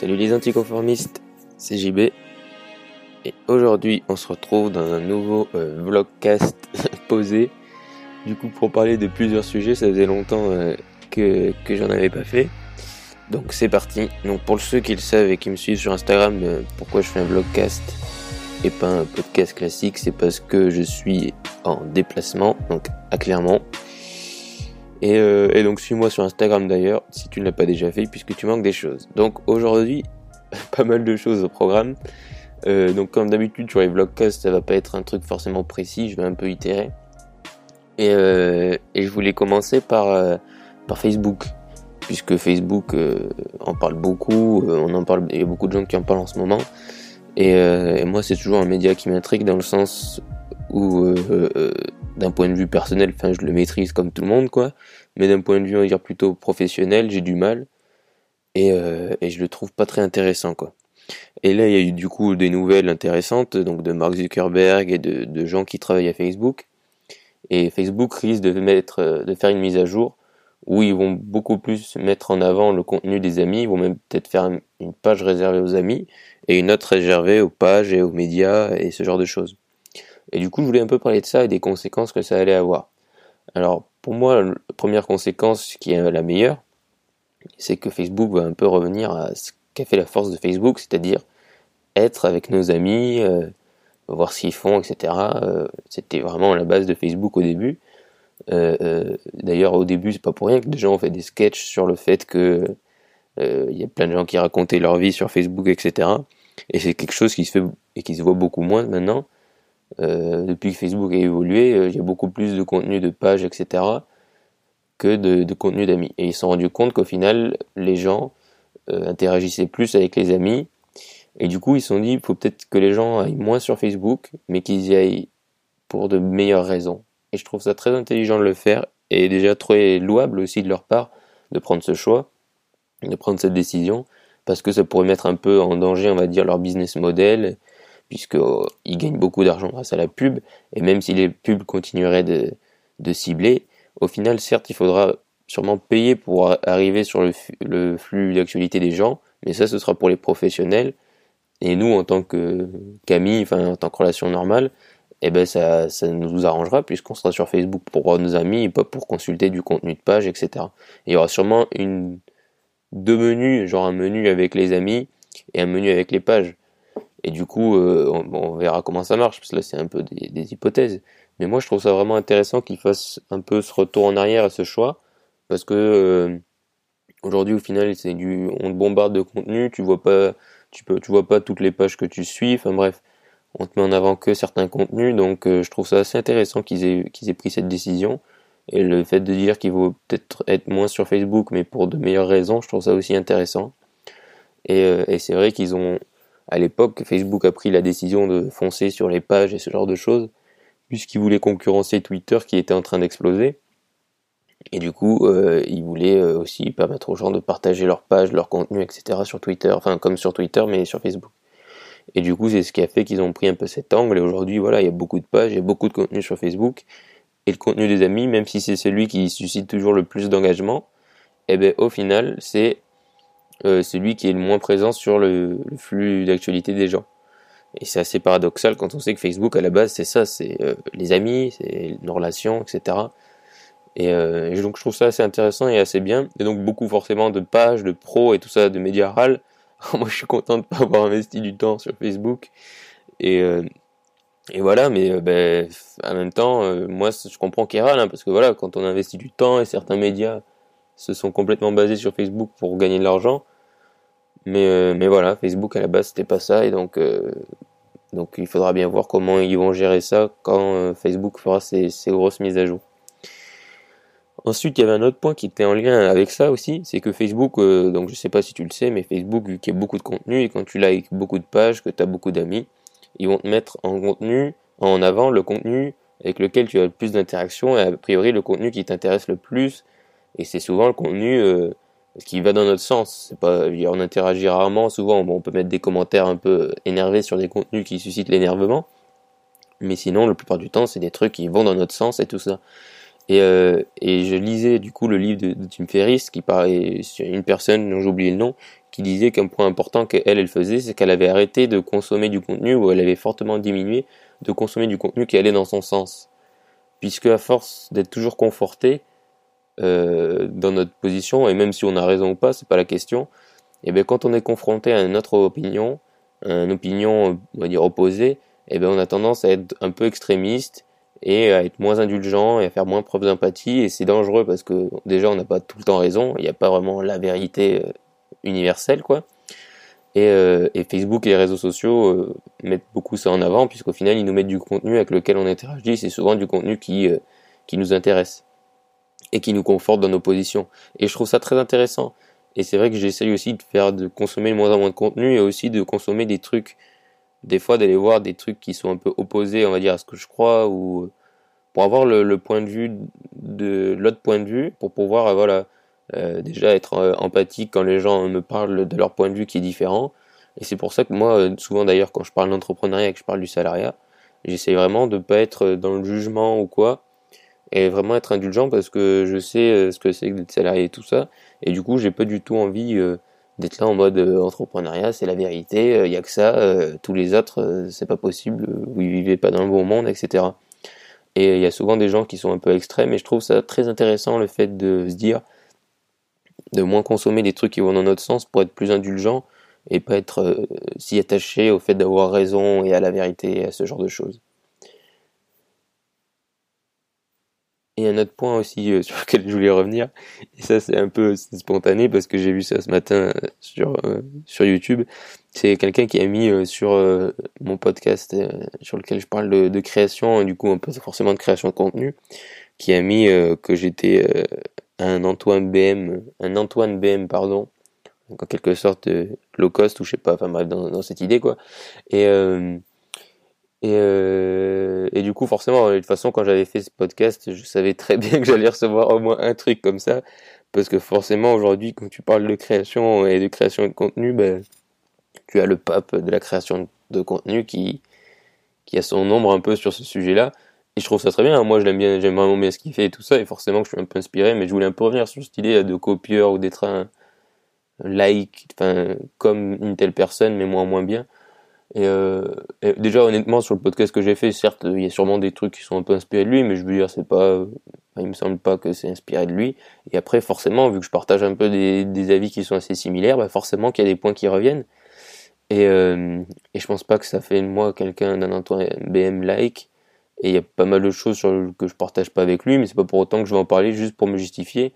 Salut les anticonformistes, c'est JB. Et aujourd'hui, on se retrouve dans un nouveau euh, vlogcast posé. Du coup, pour parler de plusieurs sujets, ça faisait longtemps euh, que, que j'en avais pas fait. Donc c'est parti. Donc pour ceux qui le savent et qui me suivent sur Instagram, euh, pourquoi je fais un vlogcast et pas un podcast classique, c'est parce que je suis en déplacement, donc à Clermont. Et, euh, et donc suis-moi sur Instagram d'ailleurs, si tu ne l'as pas déjà fait, puisque tu manques des choses. Donc aujourd'hui, pas mal de choses au programme. Euh, donc comme d'habitude sur les vlogcasts, ça va pas être un truc forcément précis, je vais un peu itérer. Et, euh, et je voulais commencer par, euh, par Facebook, puisque Facebook euh, en parle beaucoup, euh, on en parle, il y a beaucoup de gens qui en parlent en ce moment. Et, et moi, c'est toujours un média qui m'intrigue dans le sens où, d'un point de vue personnel, enfin, je le maîtrise comme tout le monde, quoi. Mais d'un point de vue, on va dire plutôt professionnel, j'ai du mal. Et, euh, et je le trouve pas très intéressant, quoi. Et là, il y a eu du coup des nouvelles intéressantes, donc de Mark Zuckerberg et de, de gens qui travaillent à Facebook. Et Facebook risque de mettre, de faire une mise à jour où ils vont beaucoup plus mettre en avant le contenu des amis. Ils vont même peut-être faire une page réservée aux amis et une autre réservée aux pages et aux médias et ce genre de choses. Et du coup, je voulais un peu parler de ça et des conséquences que ça allait avoir. Alors, pour moi, la première conséquence qui est la meilleure, c'est que Facebook va un peu revenir à ce qu'a fait la force de Facebook, c'est-à-dire être avec nos amis, euh, voir ce qu'ils font, etc. Euh, C'était vraiment la base de Facebook au début. Euh, D'ailleurs, au début, c'est pas pour rien que des gens ont fait des sketchs sur le fait que il y a plein de gens qui racontaient leur vie sur Facebook, etc. Et c'est quelque chose qui se fait et qui se voit beaucoup moins maintenant. Euh, depuis que Facebook a évolué, euh, a beaucoup plus de contenu de pages, etc. que de, de contenu d'amis. Et ils se sont rendus compte qu'au final, les gens euh, interagissaient plus avec les amis. Et du coup, ils se sont dit, il faut peut-être que les gens aillent moins sur Facebook, mais qu'ils y aillent pour de meilleures raisons. Et je trouve ça très intelligent de le faire, et déjà très louable aussi de leur part de prendre ce choix, de prendre cette décision, parce que ça pourrait mettre un peu en danger, on va dire, leur business model, puisqu'ils gagnent beaucoup d'argent grâce à la pub, et même si les pubs continueraient de, cibler, au final, certes, il faudra sûrement payer pour arriver sur le, flux d'actualité des gens, mais ça, ce sera pour les professionnels, et nous, en tant que qu'amis, enfin, en tant que relation normale, eh ben ça, nous arrangera puisqu'on sera sur Facebook pour voir nos amis et pas pour consulter du contenu de page, etc. Et il y aura sûrement deux menus, genre un menu avec les amis et un menu avec les pages. Et du coup, euh, on, verra comment ça marche, parce que là c'est un peu des, hypothèses. Mais moi je trouve ça vraiment intéressant qu'ils fassent un peu ce retour en arrière à ce choix, parce que euh, aujourd'hui au final c'est du, on te bombarde de contenu, tu vois pas, tu peux, tu vois pas toutes les pages que tu suis, enfin bref on te met en avant que certains contenus, donc euh, je trouve ça assez intéressant qu'ils aient, qu'ils aient pris cette décision. Et le fait de dire qu'il vaut peut-être être moins sur Facebook, mais pour de meilleures raisons, je trouve ça aussi intéressant. Et, euh, et c'est vrai qu'ils ont, à l'époque, Facebook a pris la décision de foncer sur les pages et ce genre de choses, puisqu'ils voulaient concurrencer Twitter qui était en train d'exploser. Et du coup, euh, ils voulaient euh, aussi permettre aux gens de partager leurs pages, leurs contenus, etc. sur Twitter, enfin comme sur Twitter, mais sur Facebook. Et du coup, c'est ce qui a fait qu'ils ont pris un peu cet angle. Et aujourd'hui, voilà, il y a beaucoup de pages, il y a beaucoup de contenu sur Facebook. Et le contenu des amis, même si c'est celui qui suscite toujours le plus d'engagement, eh ben, au final, c'est euh, celui qui est le moins présent sur le, flux d'actualité des gens. Et c'est assez paradoxal quand on sait que Facebook, à la base, c'est ça, c'est euh, les amis, c'est nos relations, etc. Et, euh, et, donc, je trouve ça assez intéressant et assez bien. Et donc, beaucoup forcément de pages, de pros et tout ça, de médias râles moi je suis content de pas avoir investi du temps sur Facebook et et voilà mais ben en même temps moi je comprends qu'il hein, parce que voilà quand on investit du temps et certains médias se sont complètement basés sur Facebook pour gagner de l'argent mais euh, mais voilà Facebook à la base c'était pas ça et donc euh, donc il faudra bien voir comment ils vont gérer ça quand euh, Facebook fera ses, ses grosses mises à jour. Ensuite, il y avait un autre point qui était en lien avec ça aussi, c'est que Facebook, donc je sais pas si tu le sais, mais Facebook, vu qu'il y a beaucoup de contenu, et quand tu likes beaucoup de pages, que tu as beaucoup d'amis, ils vont te mettre en contenu, en avant le contenu avec lequel tu as le plus d'interaction, et a priori le contenu qui t'intéresse le plus, et c'est souvent le contenu qui va dans notre sens. C'est pas, on interagit rarement, souvent on peut mettre des commentaires un peu énervés sur des contenus qui suscitent l'énervement, mais sinon, la plupart du temps, c'est des trucs qui vont dans notre sens et tout ça. Et, euh, et je lisais du coup le livre de, de Tim Ferriss qui parlait une personne dont j'oublie le nom qui disait qu'un point important qu'elle, elle faisait, c'est qu'elle avait arrêté de consommer du contenu, ou elle avait fortement diminué de consommer du contenu qui allait dans son sens. Puisque à force d'être toujours conforté euh, dans notre position, et même si on a raison ou pas, c'est pas la question, et eh bien quand on est confronté à une autre opinion, une opinion, on va dire opposée, et eh bien on a tendance à être un peu extrémiste et à être moins indulgent et à faire moins preuve d'empathie et c'est dangereux parce que déjà on n'a pas tout le temps raison, il n'y a pas vraiment la vérité euh, universelle quoi. Et, euh, Facebook et les réseaux sociaux mettent beaucoup ça en avant puisqu'au final ils nous mettent du contenu avec lequel on interagit, c'est souvent du contenu qui qui nous intéresse et qui nous conforte dans nos positions. Et je trouve ça très intéressant. Et c'est vrai que j'essaye aussi de faire de consommer moins en moins de contenu et aussi de consommer des trucs des fois d'aller voir des trucs qui sont un peu opposés, on va dire, à ce que je crois, ou pour avoir le, point de vue de l'autre point de vue, pour pouvoir, euh, voilà, euh, déjà être euh, empathique quand les gens me parlent de leur point de vue qui est différent. Et c'est pour ça que moi, souvent d'ailleurs, quand je parle d'entrepreneuriat et que je parle du salariat, j'essaie vraiment de pas être dans le jugement ou quoi, et vraiment être indulgent parce que je sais ce que c'est que d'être salarié et tout ça. Et du coup, j'ai pas du tout envie d'être là en mode euh, entrepreneuriat, c'est la vérité, il euh, y a que ça, euh, tous les autres, c'est pas possible, vous vivez pas dans le bon monde, etc. Et il y a souvent des gens qui sont un peu extrêmes, et je trouve ça très intéressant le fait de se dire, de moins consommer des trucs qui vont dans notre sens pour être plus indulgent et pas être si attaché au fait d'avoir raison et à la vérité et à ce genre de choses. Et un autre point aussi euh, sur lequel je voulais revenir, et ça c'est un peu spontané parce que j'ai vu ça ce matin euh, sur euh, sur YouTube, c'est quelqu'un qui a mis sur mon podcast sur lequel je parle de, création, du coup un peu forcément de création de contenu, qui a mis que j'étais un Antoine BM, un Antoine BM pardon, en quelque sorte low cost ou je sais pas, enfin bref dans, dans cette idée quoi, et et, euh, et du coup, forcément, de toute façon, quand j'avais fait ce podcast, je savais très bien que j'allais recevoir au moins un truc comme ça. Parce que forcément, aujourd'hui, quand tu parles de création et de création de contenu, ben, tu as le pape de la création de contenu qui, qui a son ombre un peu sur ce sujet-là. Et je trouve ça très bien. Moi, je bien, j'aime vraiment bien ce qu'il fait et tout ça. Et forcément, je suis un peu inspiré, mais je voulais un peu revenir sur cette idée de copieur ou d'être un like, enfin, comme une telle personne, mais moins moins bien. Euh, et, déjà honnêtement sur le podcast que j'ai fait, certes il y a sûrement des trucs qui sont un peu inspirés de lui, mais je veux dire c'est pas, il me semble pas que c'est inspiré de lui. Et après forcément vu que je partage un peu des, des avis qui sont assez similaires, bah forcément qu'il y a des points qui reviennent. Et, euh, et je pense pas que ça fait de moi quelqu'un d'un Antoine BM like. Et il y a pas mal de choses que je partage pas avec lui, mais c'est pas pour autant que je vais en parler juste pour me justifier.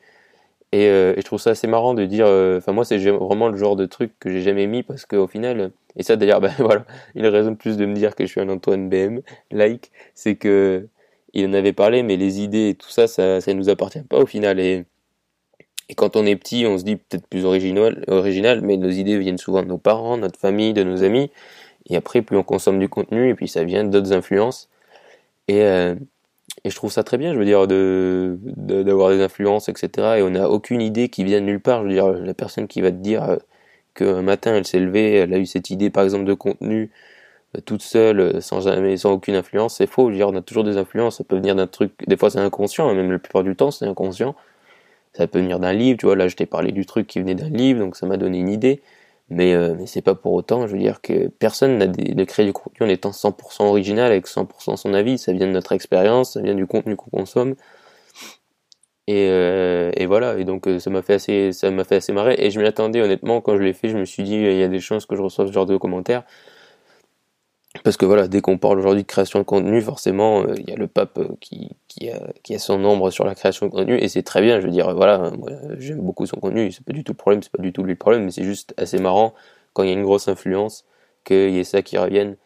Et, euh, et je trouve ça assez marrant de dire, euh, enfin moi c'est vraiment le genre de truc que j'ai jamais mis parce qu'au final et ça d'ailleurs, ben voilà, une raison de plus de me dire que je suis un Antoine BM, like, c'est que il en avait parlé, mais les idées et tout ça, ça, ça nous appartient pas au final. Et, et quand on est petit, on se dit peut-être plus original, original, mais nos idées viennent souvent de nos parents, notre famille, de nos amis. Et après, plus on consomme du contenu, et puis ça vient d'autres influences. Et, euh, et je trouve ça très bien, je veux dire, d'avoir des influences, etc. Et on n'a aucune idée qui vient de nulle part. Je veux dire, la personne qui va te dire euh, qu'un matin elle s'est levée, elle a eu cette idée par exemple de contenu euh, toute seule, euh, sans jamais, sans aucune influence, c'est faux. Je veux dire, on a toujours des influences. Ça peut venir d'un truc. Des fois, c'est inconscient, hein, même la plupart du temps, c'est inconscient. Ça peut venir d'un livre. Tu vois, là, je t'ai parlé du truc qui venait d'un livre, donc ça m'a donné une idée. Mais, euh, mais c'est pas pour autant. Je veux dire que personne n'a de créer du contenu en étant 100% original avec 100% son avis. Ça vient de notre expérience, ça vient du contenu qu'on consomme. Et, euh, et, voilà, et donc euh, ça m'a fait assez, ça m'a fait assez marrer. Et je m'y attendais honnêtement quand je l'ai fait, je me suis dit il y a des chances que je reçoive ce genre de commentaires. Parce que voilà, dès qu'on parle aujourd'hui de création de contenu, forcément, euh, il y a le pape qui, qui, a, qui a son ombre sur la création de contenu, et c'est très bien, je veux dire, voilà, moi j'aime beaucoup son contenu, c'est pas du tout le problème, c'est pas du tout lui le problème, mais c'est juste assez marrant quand il y a une grosse influence, qu'il y ait ça qui revienne.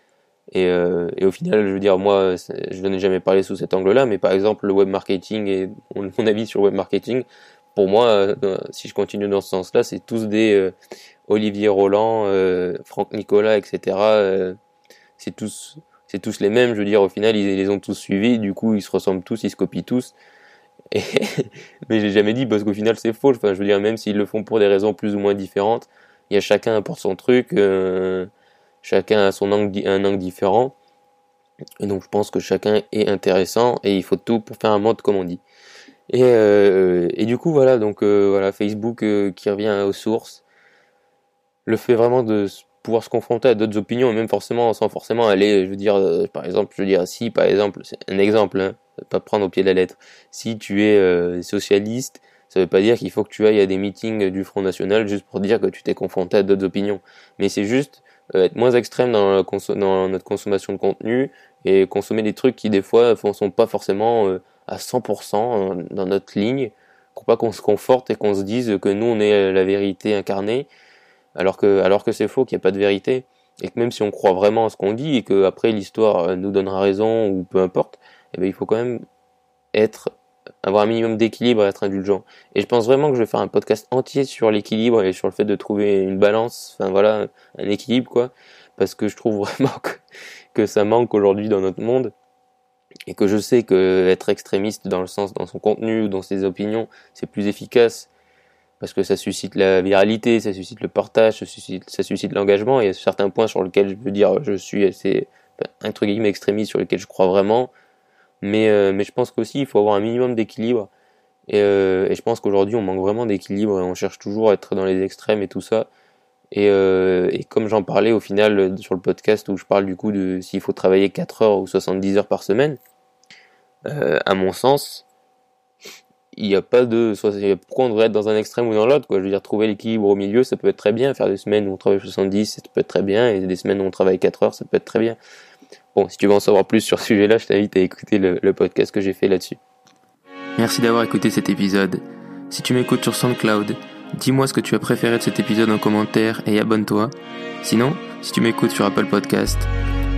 Et, euh, et, au final, je veux dire, moi, je n'en ai jamais parlé sous cet angle-là, mais par exemple, le web marketing et mon, avis sur le web marketing, pour moi, euh, si je continue dans ce sens-là, c'est tous des euh, Olivier Roland, Franck Nicolas, etc. c'est tous, c'est tous les mêmes. Je veux dire, au final, ils, les ont tous suivis. Du coup, ils se ressemblent tous, ils se copient tous. Et mais j'ai jamais dit parce qu'au final, c'est faux. Enfin, je veux dire, même s'ils le font pour des raisons plus ou moins différentes, il y a chacun apporte son truc. Chacun a son angle, un angle différent. Et donc je pense que chacun est intéressant et il faut tout pour faire un mode comme on dit. Et, euh, et du coup voilà donc euh, voilà Facebook euh, qui revient aux sources. le fait vraiment de pouvoir se confronter à d'autres opinions, même forcément sans forcément aller, je veux dire, par exemple, je veux dire, si par exemple, c'est un exemple, hein, pas prendre au pied de la lettre, si tu es socialiste, ça veut pas dire qu'il faut que tu ailles à des meetings du Front National juste pour dire que tu t'es confronté à d'autres opinions, mais c'est juste être moins extrême dans, dans, notre consommation de contenu et consommer des trucs qui des fois ne sont pas forcément à 100% dans notre ligne, pour pas qu'on se conforte et qu'on se dise que nous on est la vérité incarnée alors que, alors que c'est faux, qu'il n'y a pas de vérité, et que même si on croit vraiment à ce qu'on dit, et que après l'histoire euh, nous donnera raison, ou peu importe, eh bien, il faut quand même être, avoir un minimum d'équilibre et être indulgent. Et je pense vraiment que je vais faire un podcast entier sur l'équilibre et sur le fait de trouver une balance, enfin voilà, un équilibre, quoi, parce que je trouve vraiment que, ça manque aujourd'hui dans notre monde, et que je sais que être extrémiste dans le sens, dans son contenu ou dans ses opinions, c'est plus efficace parce que ça suscite la viralité, ça suscite le partage, ça suscite, l'engagement. Il y a certains points sur lesquels je veux dire je suis assez entre guillemets extrémiste sur lesquels je crois vraiment, mais euh, mais je pense qu'aussi il faut avoir un minimum d'équilibre. Et, euh, et, je pense qu'aujourd'hui on manque vraiment d'équilibre et on cherche toujours à être dans les extrêmes et tout ça. Et, euh, et comme j'en parlais au final sur le podcast où je parle du coup de s'il faut travailler 4 heures ou 70 heures par semaine, à mon sens, il n'y a pas de pourquoi on devrait être dans un extrême ou dans l'autre quoi je veux dire trouver l'équilibre au milieu ça peut être très bien faire des semaines où on travaille 70 ça peut être très bien et des semaines où on travaille 4 heures ça peut être très bien bon si tu veux en savoir plus sur ce sujet là je t'invite à écouter le, le podcast que j'ai fait là-dessus. Merci d'avoir écouté cet épisode. Si tu m'écoutes sur SoundCloud dis-moi ce que tu as préféré de cet épisode en commentaire et abonne-toi. Sinon si tu m'écoutes sur Apple Podcast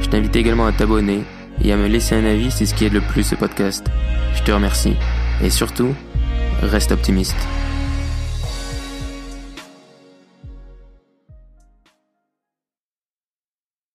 je t'invite également à t'abonner et à me laisser un avis c'est ce qui aide le plus ce podcast. Je te remercie. Et surtout Reste optimiste.